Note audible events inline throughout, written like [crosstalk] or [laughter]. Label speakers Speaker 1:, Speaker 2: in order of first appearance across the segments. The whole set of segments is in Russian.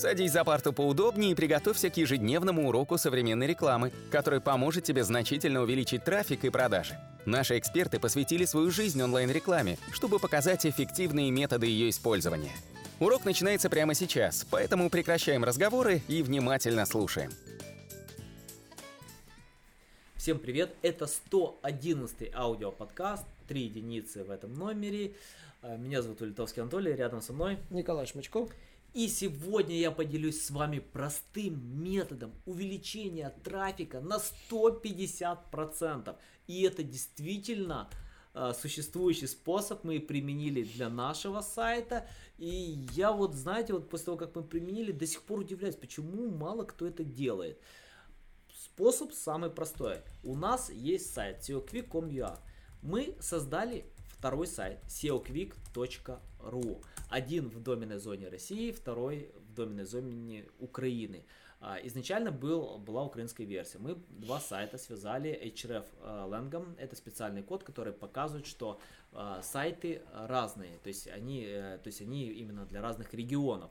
Speaker 1: Садись за парту поудобнее и приготовься к ежедневному уроку современной рекламы, который поможет тебе значительно увеличить трафик и продажи. Наши эксперты посвятили свою жизнь онлайн-рекламе, чтобы показать эффективные методы ее использования. Урок начинается прямо сейчас, поэтому прекращаем разговоры и внимательно слушаем.
Speaker 2: Всем привет! Это 111 аудиоподкаст, три единицы в этом номере. Э, меня зовут Улитовский Анатолий, рядом со мной
Speaker 3: Николай Шмычков.
Speaker 2: И сегодня я поделюсь с вами простым методом увеличения трафика на 150%. И это действительно э, существующий способ мы применили для нашего сайта. И я вот, знаете, вот после того, как мы применили, до сих пор удивляюсь, почему мало кто это делает. Способ самый простой. У нас есть сайт seoquick.com.ua. Мы создали второй сайт seoquick.ru. Один в доменной зоне России, второй в доменной зоне Украины. А, изначально был, была украинская версия. Мы два сайта связали href Langam. Это специальный код, который показывает, что а, сайты разные. То есть, они, э, то есть они именно для разных регионов.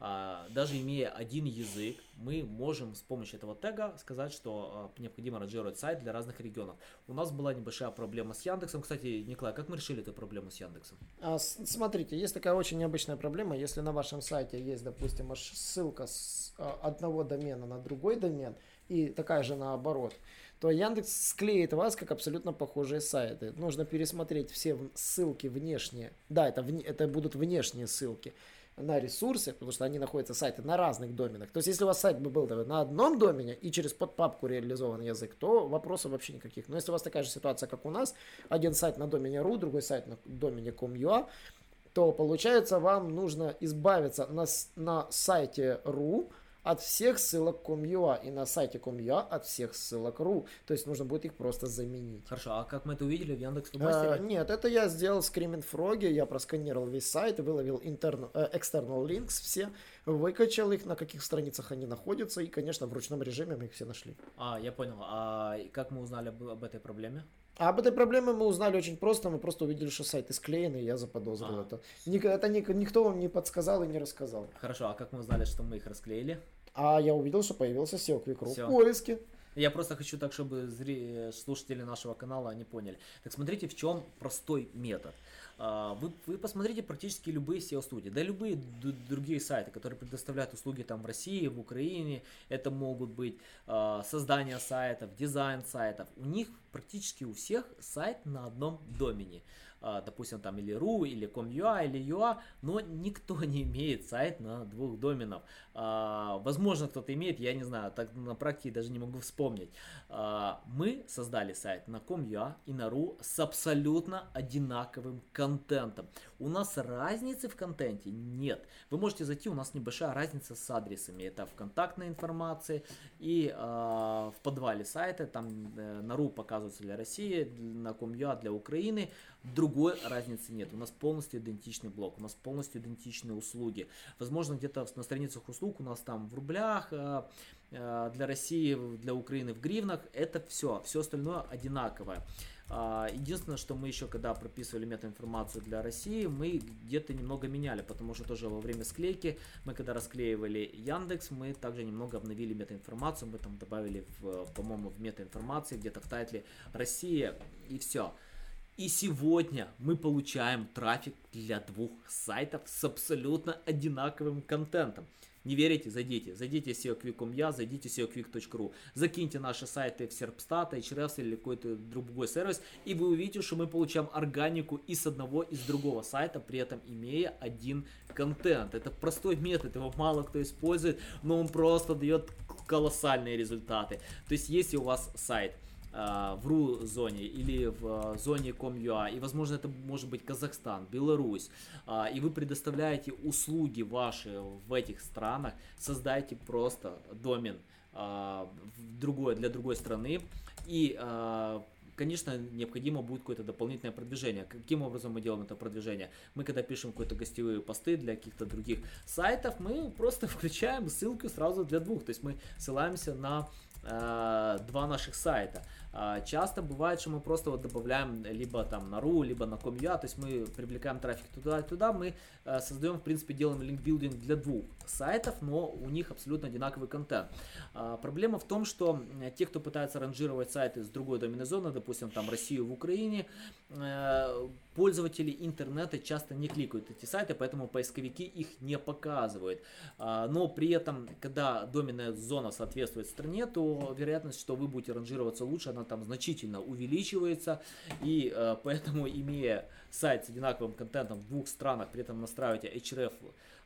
Speaker 2: А, даже имея один язык, мы можем с помощью этого тега сказать, что необходимо ранжировать сайт для разных регионов. У нас была небольшая проблема с Яндексом. Кстати, Николай, как мы решили эту проблему с Яндексом?
Speaker 3: А, смотрите, есть такая очень необычная проблема. Если на вашем сайте есть, допустим, ссылка с одного домена на другой домен и такая же наоборот, то Яндекс склеит вас как абсолютно похожие сайты. Нужно пересмотреть все ссылки внешние. Да, это, вне, это будут внешние ссылки на ресурсы, потому что они находятся сайты на разных доменах. То есть, если у вас сайт бы был на одном домене и через подпапку реализован язык, то вопросов вообще никаких. Но если у вас такая же ситуация, как у нас, один сайт на домене .ru, другой сайт на домене .com.ua, то получается вам нужно избавиться на, на сайте .ru от всех ссылок com.ua и на сайте com.ua от всех ссылок ru. То есть нужно будет их просто заменить.
Speaker 2: Хорошо, а как мы это увидели в Яндекс
Speaker 3: а, Нет, это я сделал Screaming Frog, я просканировал весь сайт, выловил интерн, э, external links все, выкачал их, на каких страницах они находятся, и, конечно, в ручном режиме мы их все нашли.
Speaker 2: А, я понял. А как мы узнали об, об этой проблеме?
Speaker 3: А об этой проблеме мы узнали очень просто, мы просто увидели, что сайт склеенный, и я заподозрил а. это. Ник, это ник, никто вам не подсказал и не рассказал.
Speaker 2: Хорошо, а как мы узнали, что мы их расклеили?
Speaker 3: А я увидел, что появился SEO Quick.ru в поиске.
Speaker 2: Я просто хочу так, чтобы зри... слушатели нашего канала они поняли. Так смотрите, в чем простой метод. А, вы, вы посмотрите практически любые SEO-студии, да любые другие сайты, которые предоставляют услуги там в России, в Украине. Это могут быть э, создание сайтов, дизайн сайтов. У них практически у всех сайт на одном домене. Э, допустим, там или ru, или com.ua, или ua, но никто [laughs] не имеет сайт на двух доменах. Э, возможно, кто-то имеет, я не знаю, так на практике даже не могу вспомнить. Э, мы создали сайт на com.ua и на ru с абсолютно одинаковым контентом контентом. У нас разницы в контенте нет. Вы можете зайти, у нас небольшая разница с адресами. Это в контактной информации и э, в подвале сайта. Там э, на РУ показывается для России, на Комья для Украины. Другой разницы нет. У нас полностью идентичный блок, у нас полностью идентичные услуги. Возможно, где-то на страницах услуг у нас там в рублях, э, э, для России, для Украины в гривнах. Это все. Все остальное одинаковое. А, единственное, что мы еще, когда прописывали метаинформацию для России, мы где-то немного меняли, потому что тоже во время склейки, мы когда расклеивали Яндекс, мы также немного обновили метаинформацию, мы там добавили, по-моему, в метаинформации, где-то в тайтле Россия и все. И сегодня мы получаем трафик для двух сайтов с абсолютно одинаковым контентом. Не верите? Зайдите. Зайдите в SEOquick.com.ua, зайдите SEOquick.ru. Закиньте наши сайты в Serpstat, Ahrefs или какой-то другой сервис, и вы увидите, что мы получаем органику и с одного, и с другого сайта, при этом имея один контент. Это простой метод, его мало кто использует, но он просто дает колоссальные результаты. То есть, если у вас сайт, в РУ зоне или в а, зоне Com.ua, и возможно это может быть Казахстан, Беларусь, а, и вы предоставляете услуги ваши в этих странах, создайте просто домен другой, для другой страны и конечно, необходимо будет какое-то дополнительное продвижение. Каким образом мы делаем это продвижение? Мы когда пишем какие-то гостевые посты для каких-то других сайтов, мы просто [laughs] включаем ссылку сразу для двух. То есть мы ссылаемся на э, два наших сайта. А, часто бывает, что мы просто вот добавляем либо там на RU, либо на com.ua, то есть мы привлекаем трафик туда и туда, мы э, создаем, в принципе, делаем линкбилдинг для двух сайтов, но у них абсолютно одинаковый контент. А, проблема в том, что те, кто пытается ранжировать сайты с другой доменной зоны, допустим, там Россию в Украине, э, пользователи интернета часто не кликают эти сайты, поэтому поисковики их не показывают. А, но при этом, когда доменная зона соответствует стране, то вероятность, что вы будете ранжироваться лучше, она там значительно увеличивается. И э, поэтому, имея сайт с одинаковым контентом в двух странах, при этом настраиваете href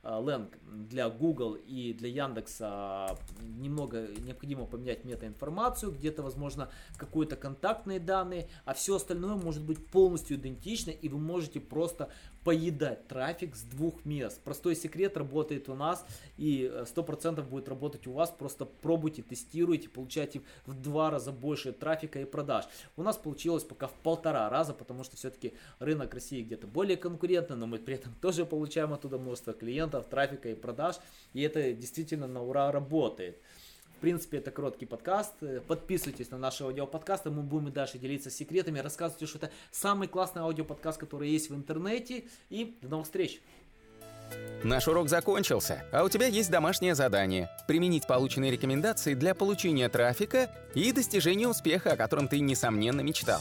Speaker 2: Ленг для Google и для Яндекса немного необходимо поменять метаинформацию, где-то, возможно, какие-то контактные данные, а все остальное может быть полностью идентично, и вы можете просто поедать трафик с двух мест. Простой секрет работает у нас и 100% э, будет работать у вас. Просто пробуйте, тестируйте, получайте в два раза больше трафика и продаж. У нас получилось пока в полтора раза, потому что все-таки рынок России где-то более конкурентный, но мы при этом [laughs] тоже получаем оттуда множество клиентов, трафика и продаж. И это действительно на ура работает принципе, это короткий подкаст. Подписывайтесь на наши аудиоподкасты, мы будем и дальше делиться секретами, рассказывайте, что это самый классный аудиоподкаст, который есть в интернете. И до новых встреч!
Speaker 1: Наш урок закончился, а у тебя есть домашнее задание – применить полученные рекомендации для получения трафика и достижения успеха, о котором ты, несомненно, мечтал.